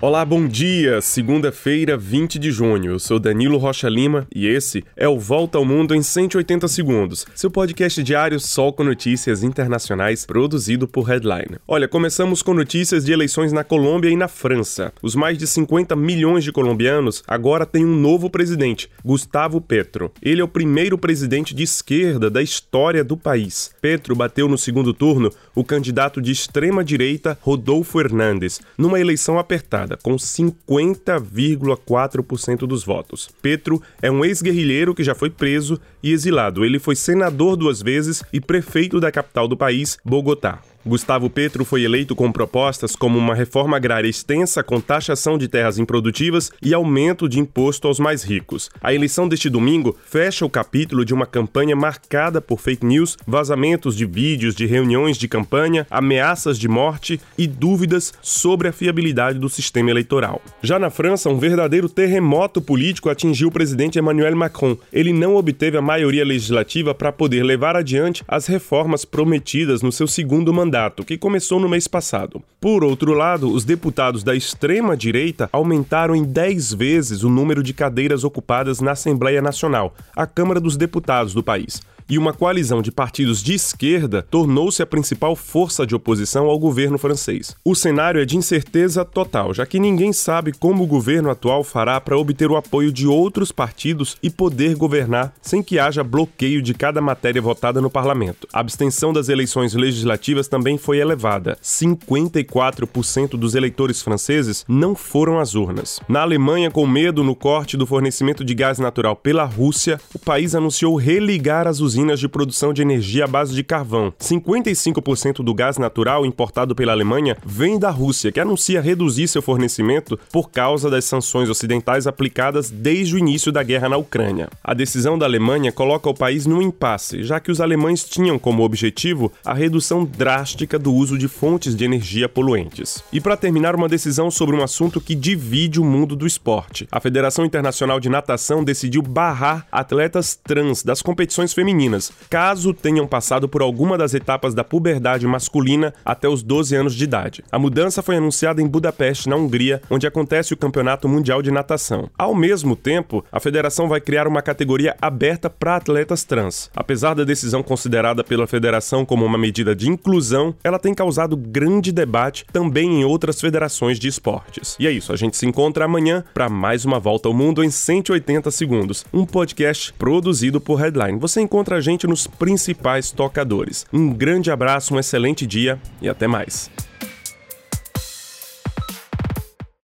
Olá, bom dia! Segunda-feira, 20 de junho. Eu sou Danilo Rocha Lima e esse é o Volta ao Mundo em 180 Segundos, seu podcast diário só com notícias internacionais produzido por Headline. Olha, começamos com notícias de eleições na Colômbia e na França. Os mais de 50 milhões de colombianos agora têm um novo presidente, Gustavo Petro. Ele é o primeiro presidente de esquerda da história do país. Petro bateu no segundo turno o candidato de extrema-direita Rodolfo Hernández, numa eleição apertada com 50,4% dos votos. Petro é um ex-guerrilheiro que já foi preso e exilado. Ele foi senador duas vezes e prefeito da capital do país, Bogotá. Gustavo Petro foi eleito com propostas como uma reforma agrária extensa com taxação de terras improdutivas e aumento de imposto aos mais ricos. A eleição deste domingo fecha o capítulo de uma campanha marcada por fake news, vazamentos de vídeos de reuniões de campanha, ameaças de morte e dúvidas sobre a fiabilidade do sistema eleitoral. Já na França, um verdadeiro terremoto político atingiu o presidente Emmanuel Macron. Ele não obteve a maioria legislativa para poder levar adiante as reformas prometidas no seu segundo mandato mandato, que começou no mês passado. Por outro lado, os deputados da extrema-direita aumentaram em 10 vezes o número de cadeiras ocupadas na Assembleia Nacional, a Câmara dos Deputados do país e uma coalizão de partidos de esquerda tornou-se a principal força de oposição ao governo francês. O cenário é de incerteza total, já que ninguém sabe como o governo atual fará para obter o apoio de outros partidos e poder governar sem que haja bloqueio de cada matéria votada no parlamento. A abstenção das eleições legislativas também foi elevada. 54% dos eleitores franceses não foram às urnas. Na Alemanha, com medo no corte do fornecimento de gás natural pela Rússia, o país anunciou religar as usinas usinas de produção de energia à base de carvão. 55% do gás natural importado pela Alemanha vem da Rússia, que anuncia reduzir seu fornecimento por causa das sanções ocidentais aplicadas desde o início da guerra na Ucrânia. A decisão da Alemanha coloca o país num impasse, já que os alemães tinham como objetivo a redução drástica do uso de fontes de energia poluentes. E para terminar, uma decisão sobre um assunto que divide o mundo do esporte. A Federação Internacional de Natação decidiu barrar atletas trans das competições femininas femininas, caso tenham passado por alguma das etapas da puberdade masculina até os 12 anos de idade. A mudança foi anunciada em Budapeste, na Hungria, onde acontece o Campeonato Mundial de Natação. Ao mesmo tempo, a federação vai criar uma categoria aberta para atletas trans. Apesar da decisão considerada pela federação como uma medida de inclusão, ela tem causado grande debate também em outras federações de esportes. E é isso, a gente se encontra amanhã para mais uma volta ao mundo em 180 segundos, um podcast produzido por Headline. Você encontra a gente nos principais tocadores. Um grande abraço, um excelente dia e até mais.